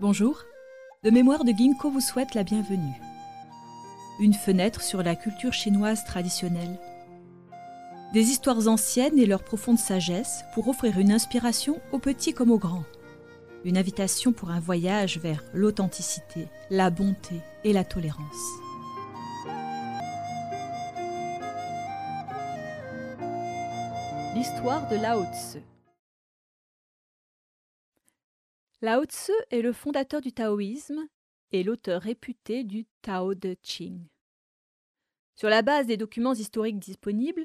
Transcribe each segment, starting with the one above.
Bonjour, le mémoire de Ginkgo vous souhaite la bienvenue. Une fenêtre sur la culture chinoise traditionnelle. Des histoires anciennes et leur profonde sagesse pour offrir une inspiration aux petits comme aux grands. Une invitation pour un voyage vers l'authenticité, la bonté et la tolérance. L'histoire de Lao Tse. Lao Tse est le fondateur du taoïsme et l'auteur réputé du Tao de Ching. Sur la base des documents historiques disponibles,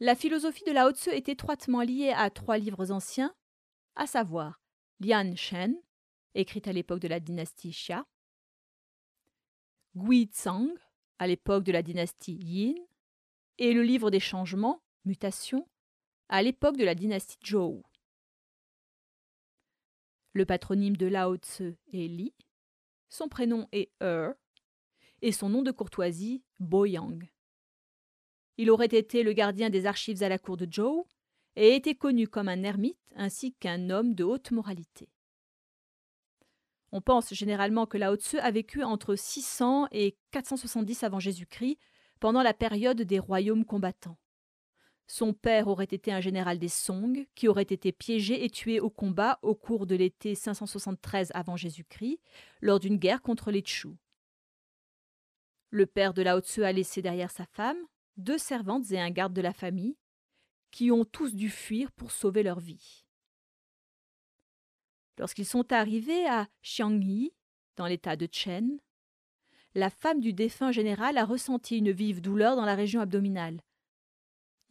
la philosophie de Lao Tse est étroitement liée à trois livres anciens, à savoir Lian Shen, écrite à l'époque de la dynastie Xia, Gui Tsang, à l'époque de la dynastie Yin, et le livre des changements, mutations, à l'époque de la dynastie Zhou. Le patronyme de Lao Tse est Li, son prénom est Er, et son nom de courtoisie Boyang. Il aurait été le gardien des archives à la cour de Zhou et était connu comme un ermite ainsi qu'un homme de haute moralité. On pense généralement que Lao Tse a vécu entre 600 et 470 avant Jésus-Christ, pendant la période des royaumes combattants. Son père aurait été un général des Song, qui aurait été piégé et tué au combat au cours de l'été 573 avant Jésus-Christ, lors d'une guerre contre les Chu. Le père de Lao Tse a laissé derrière sa femme deux servantes et un garde de la famille, qui ont tous dû fuir pour sauver leur vie. Lorsqu'ils sont arrivés à Xiangyi, dans l'état de Chen, la femme du défunt général a ressenti une vive douleur dans la région abdominale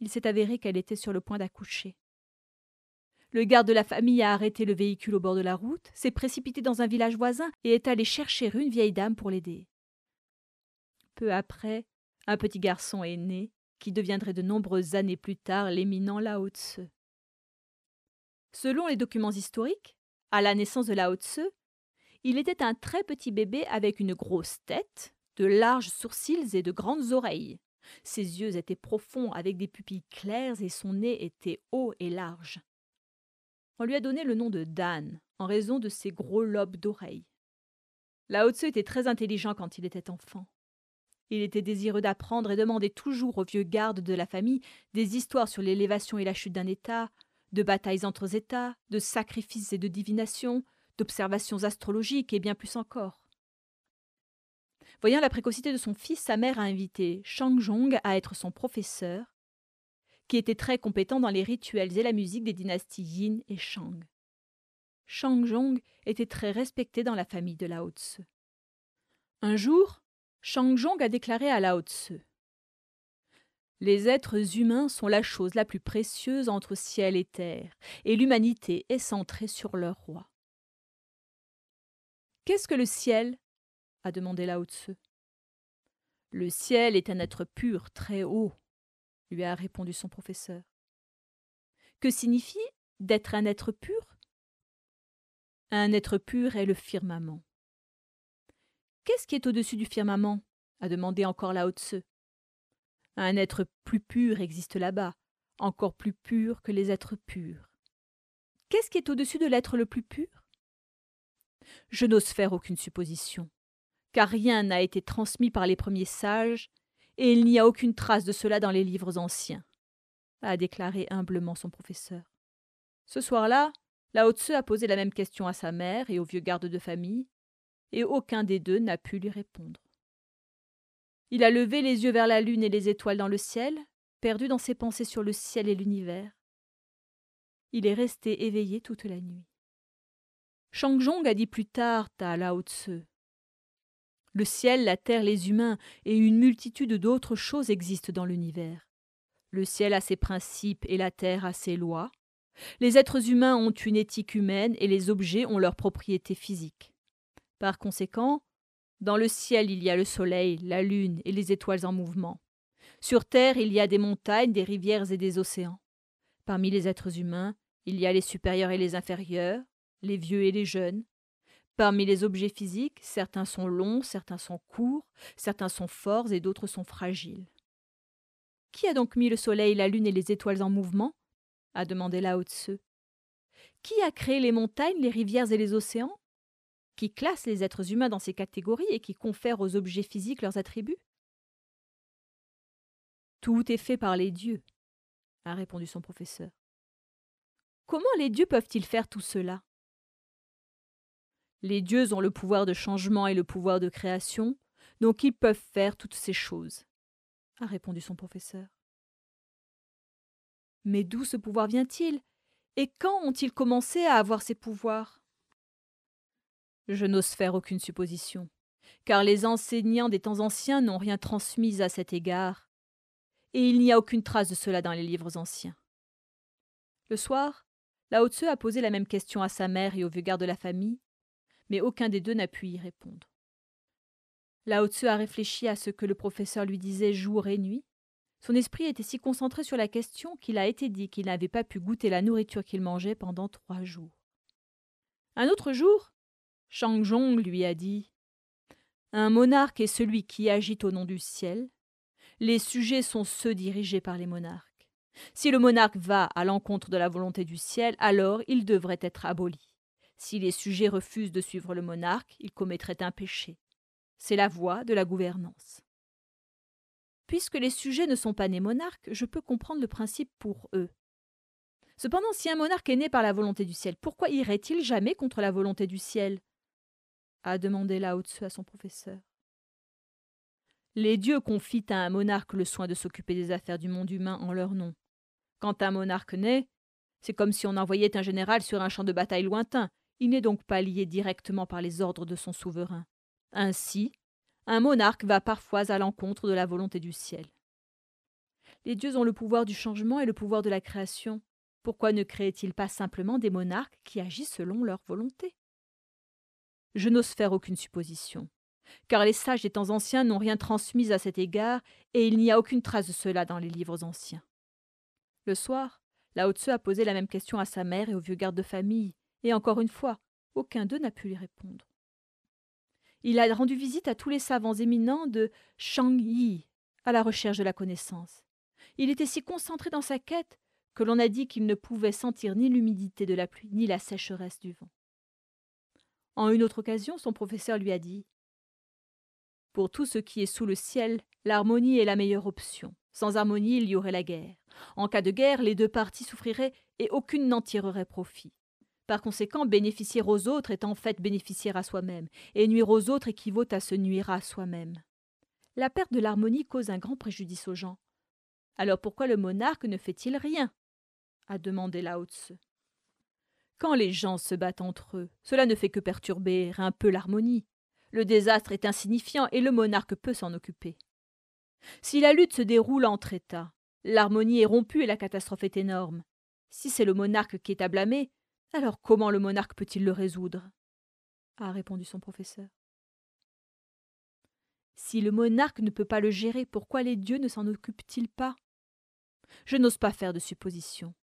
il s'est avéré qu'elle était sur le point d'accoucher. Le garde de la famille a arrêté le véhicule au bord de la route, s'est précipité dans un village voisin et est allé chercher une vieille dame pour l'aider. Peu après, un petit garçon est né, qui deviendrait de nombreuses années plus tard l'éminent Lao Tse. Selon les documents historiques, à la naissance de Lao Tse, il était un très petit bébé avec une grosse tête, de larges sourcils et de grandes oreilles. Ses yeux étaient profonds avec des pupilles claires et son nez était haut et large. On lui a donné le nom de Dan en raison de ses gros lobes d'oreilles. Lao était très intelligent quand il était enfant. Il était désireux d'apprendre et demandait toujours aux vieux gardes de la famille des histoires sur l'élévation et la chute d'un État, de batailles entre États, de sacrifices et de divinations, d'observations astrologiques et bien plus encore. Voyant la précocité de son fils, sa mère a invité Shang Zhong à être son professeur, qui était très compétent dans les rituels et la musique des dynasties Yin et Shang. Shang Zhong était très respecté dans la famille de Lao Tse. Un jour, Shang Zhong a déclaré à Lao Tse Les êtres humains sont la chose la plus précieuse entre ciel et terre, et l'humanité est centrée sur leur roi. Qu'est-ce que le ciel? A demandé Lao Tse. Le ciel est un être pur, très haut, lui a répondu son professeur. Que signifie d'être un être pur? Un être pur est le firmament. Qu'est-ce qui est au-dessus du firmament? a demandé encore Lao Tse. Un être plus pur existe là-bas, encore plus pur que les êtres purs. Qu'est-ce qui est au-dessus de l'être le plus pur? Je n'ose faire aucune supposition car rien n'a été transmis par les premiers sages, et il n'y a aucune trace de cela dans les livres anciens, a déclaré humblement son professeur. Ce soir-là, Lao Tse a posé la même question à sa mère et au vieux garde de famille, et aucun des deux n'a pu lui répondre. Il a levé les yeux vers la lune et les étoiles dans le ciel, perdu dans ses pensées sur le ciel et l'univers. Il est resté éveillé toute la nuit. Zhong a dit plus tard à Lao Tse le ciel, la terre, les humains et une multitude d'autres choses existent dans l'univers. Le ciel a ses principes et la terre a ses lois. Les êtres humains ont une éthique humaine et les objets ont leurs propriétés physiques. Par conséquent, dans le ciel il y a le soleil, la lune et les étoiles en mouvement. Sur terre il y a des montagnes, des rivières et des océans. Parmi les êtres humains, il y a les supérieurs et les inférieurs, les vieux et les jeunes, Parmi les objets physiques, certains sont longs, certains sont courts, certains sont forts et d'autres sont fragiles. Qui a donc mis le soleil, la lune et les étoiles en mouvement? a demandé Lao Tse. Qui a créé les montagnes, les rivières et les océans? Qui classe les êtres humains dans ces catégories et qui confère aux objets physiques leurs attributs? Tout est fait par les dieux, a répondu son professeur. Comment les dieux peuvent-ils faire tout cela? Les dieux ont le pouvoir de changement et le pouvoir de création, donc ils peuvent faire toutes ces choses, a répondu son professeur. Mais d'où ce pouvoir vient-il? Et quand ont-ils commencé à avoir ces pouvoirs? Je n'ose faire aucune supposition, car les enseignants des temps anciens n'ont rien transmis à cet égard, et il n'y a aucune trace de cela dans les livres anciens. Le soir, Lao Tse a posé la même question à sa mère et au vieux garde de la famille, mais aucun des deux n'a pu y répondre. Lao Tse a réfléchi à ce que le professeur lui disait jour et nuit, son esprit était si concentré sur la question qu'il a été dit qu'il n'avait pas pu goûter la nourriture qu'il mangeait pendant trois jours. Un autre jour, Shang Zhong lui a dit Un monarque est celui qui agite au nom du ciel. Les sujets sont ceux dirigés par les monarques. Si le monarque va à l'encontre de la volonté du ciel, alors il devrait être aboli. Si les sujets refusent de suivre le monarque, ils commettraient un péché. C'est la voie de la gouvernance. Puisque les sujets ne sont pas nés monarques, je peux comprendre le principe pour eux. Cependant, si un monarque est né par la volonté du ciel, pourquoi irait-il jamais contre la volonté du ciel? A demandé Lao Tzu à son professeur. Les dieux confient à un monarque le soin de s'occuper des affaires du monde humain en leur nom. Quand un monarque naît, c'est comme si on envoyait un général sur un champ de bataille lointain. Il n'est donc pas lié directement par les ordres de son souverain. Ainsi, un monarque va parfois à l'encontre de la volonté du ciel. Les dieux ont le pouvoir du changement et le pouvoir de la création. Pourquoi ne créent-ils pas simplement des monarques qui agissent selon leur volonté? Je n'ose faire aucune supposition, car les sages des temps anciens n'ont rien transmis à cet égard, et il n'y a aucune trace de cela dans les livres anciens. Le soir, Lao Tse a posé la même question à sa mère et au vieux garde de famille, et encore une fois, aucun d'eux n'a pu lui répondre. Il a rendu visite à tous les savants éminents de Shang-Yi, à la recherche de la connaissance. Il était si concentré dans sa quête que l'on a dit qu'il ne pouvait sentir ni l'humidité de la pluie ni la sécheresse du vent. En une autre occasion, son professeur lui a dit Pour tout ce qui est sous le ciel, l'harmonie est la meilleure option. Sans harmonie, il y aurait la guerre. En cas de guerre, les deux parties souffriraient et aucune n'en tirerait profit. Par conséquent, bénéficier aux autres est en fait bénéficier à soi-même, et nuire aux autres équivaut à se nuire à soi-même. La perte de l'harmonie cause un grand préjudice aux gens. Alors pourquoi le monarque ne fait-il rien? a demandé Lao Tse. Quand les gens se battent entre eux, cela ne fait que perturber un peu l'harmonie. Le désastre est insignifiant et le monarque peut s'en occuper. Si la lutte se déroule entre États, l'harmonie est rompue et la catastrophe est énorme. Si c'est le monarque qui est à blâmer, alors comment le monarque peut-il le résoudre? a répondu son professeur. Si le monarque ne peut pas le gérer, pourquoi les dieux ne s'en occupent-ils pas? Je n'ose pas faire de suppositions,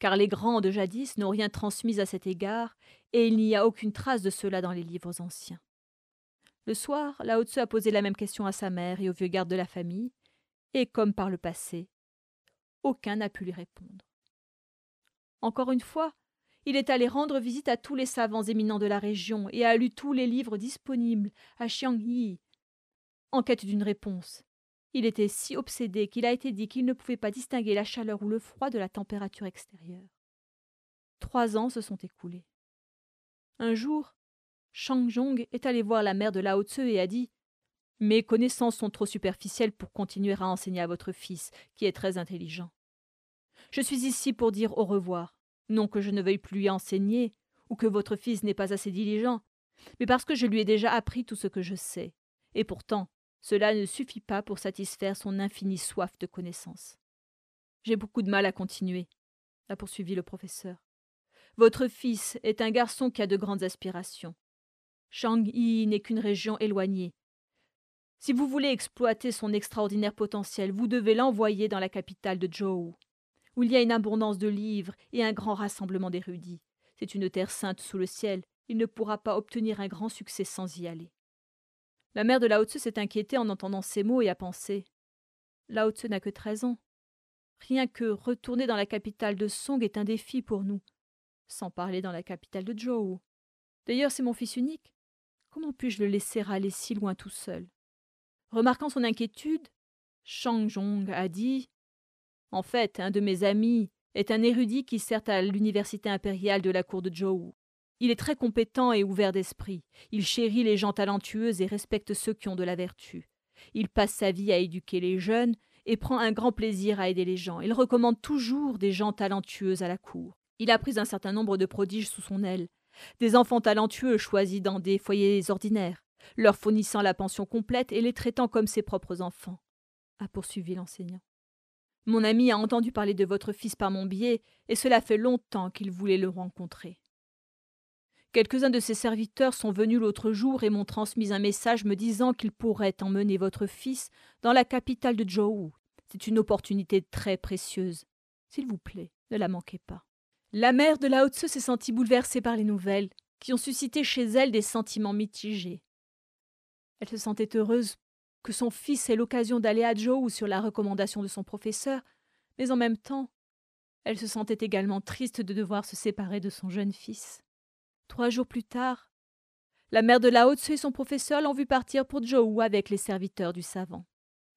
car les grands de jadis n'ont rien transmis à cet égard, et il n'y a aucune trace de cela dans les livres anciens. Le soir, Lao Tzu a posé la même question à sa mère et au vieux garde de la famille, et comme par le passé, aucun n'a pu lui répondre. Encore une fois, il est allé rendre visite à tous les savants éminents de la région et a lu tous les livres disponibles à Xiangyi en quête d'une réponse. Il était si obsédé qu'il a été dit qu'il ne pouvait pas distinguer la chaleur ou le froid de la température extérieure. Trois ans se sont écoulés. Un jour, Shang Zhong est allé voir la mère de Lao Tse et a dit Mes connaissances sont trop superficielles pour continuer à enseigner à votre fils, qui est très intelligent. Je suis ici pour dire au revoir. Non que je ne veuille plus lui enseigner, ou que votre fils n'est pas assez diligent, mais parce que je lui ai déjà appris tout ce que je sais. Et pourtant, cela ne suffit pas pour satisfaire son infinie soif de connaissance. J'ai beaucoup de mal à continuer, a poursuivi le professeur. Votre fils est un garçon qui a de grandes aspirations. Shang-Yi n'est qu'une région éloignée. Si vous voulez exploiter son extraordinaire potentiel, vous devez l'envoyer dans la capitale de Zhou où il y a une abondance de livres et un grand rassemblement d'érudits. C'est une terre sainte sous le ciel, il ne pourra pas obtenir un grand succès sans y aller. La mère de Lao Tzu s'est inquiétée en entendant ces mots et a pensé Lao Tzu n'a que treize ans. Rien que retourner dans la capitale de Song est un défi pour nous, sans parler dans la capitale de Zhou. D'ailleurs, c'est mon fils unique. Comment puis-je le laisser aller si loin tout seul? Remarquant son inquiétude, Shang Zhong a dit En fait, un de mes amis est un érudit qui sert à l'université impériale de la cour de Zhou. Il est très compétent et ouvert d'esprit. Il chérit les gens talentueux et respecte ceux qui ont de la vertu. Il passe sa vie à éduquer les jeunes et prend un grand plaisir à aider les gens. Il recommande toujours des gens talentueux à la cour. Il a pris un certain nombre de prodiges sous son aile, des enfants talentueux choisis dans des foyers ordinaires, leur fournissant la pension complète et les traitant comme ses propres enfants, a poursuivi l'enseignant. Mon ami a entendu parler de votre fils par mon biais, et cela fait longtemps qu'il voulait le rencontrer. Quelques-uns de ses serviteurs sont venus l'autre jour et m'ont transmis un message me disant qu'ils pourraient emmener votre fils dans la capitale de Zhou. C'est une opportunité très précieuse. S'il vous plaît, ne la manquez pas. La mère de Lao Tse s'est sentie bouleversée par les nouvelles, qui ont suscité chez elle des sentiments mitigés. Elle se sentait heureuse que son fils ait l'occasion d'aller à Zhou sur la recommandation de son professeur, mais en même temps, elle se sentait également triste de devoir se séparer de son jeune fils. Trois jours plus tard, la mère de Lao Tse et son professeur l'ont vu partir pour Zhou avec les serviteurs du savant.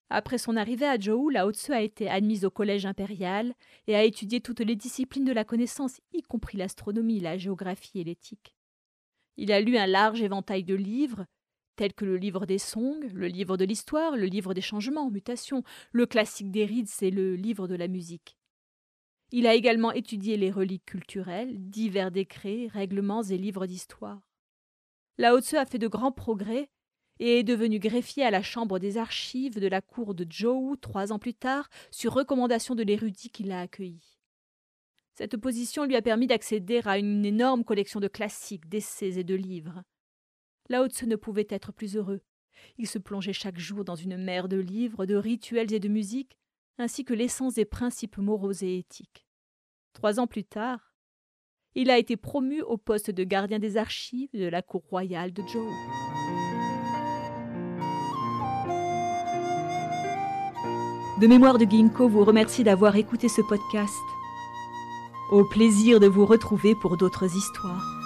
Après son arrivée à Zhou, Lao Tse a été admise au collège impérial et a étudié toutes les disciplines de la connaissance, y compris l'astronomie, la géographie et l'éthique. Il a lu un large éventail de livres, tels que le livre des songs, le livre de l'histoire, le livre des changements, mutations, le classique des rides et le livre de la musique. Il a également étudié les reliques culturelles, divers décrets, règlements et livres d'histoire. Lao Tse a fait de grands progrès et est devenu greffier à la chambre des archives de la cour de Zhou trois ans plus tard, sur recommandation de l'érudit qui l'a accueilli. Cette position lui a permis d'accéder à une énorme collection de classiques, d'essais et de livres. Lao Tse ne pouvait être plus heureux. Il se plongeait chaque jour dans une mer de livres, de rituels et de musique, ainsi que l'essence des principes moraux et éthiques. Trois ans plus tard, il a été promu au poste de gardien des archives de la cour royale de Zhou. De mémoire de Ginkgo vous remercie d'avoir écouté ce podcast. Au plaisir de vous retrouver pour d'autres histoires.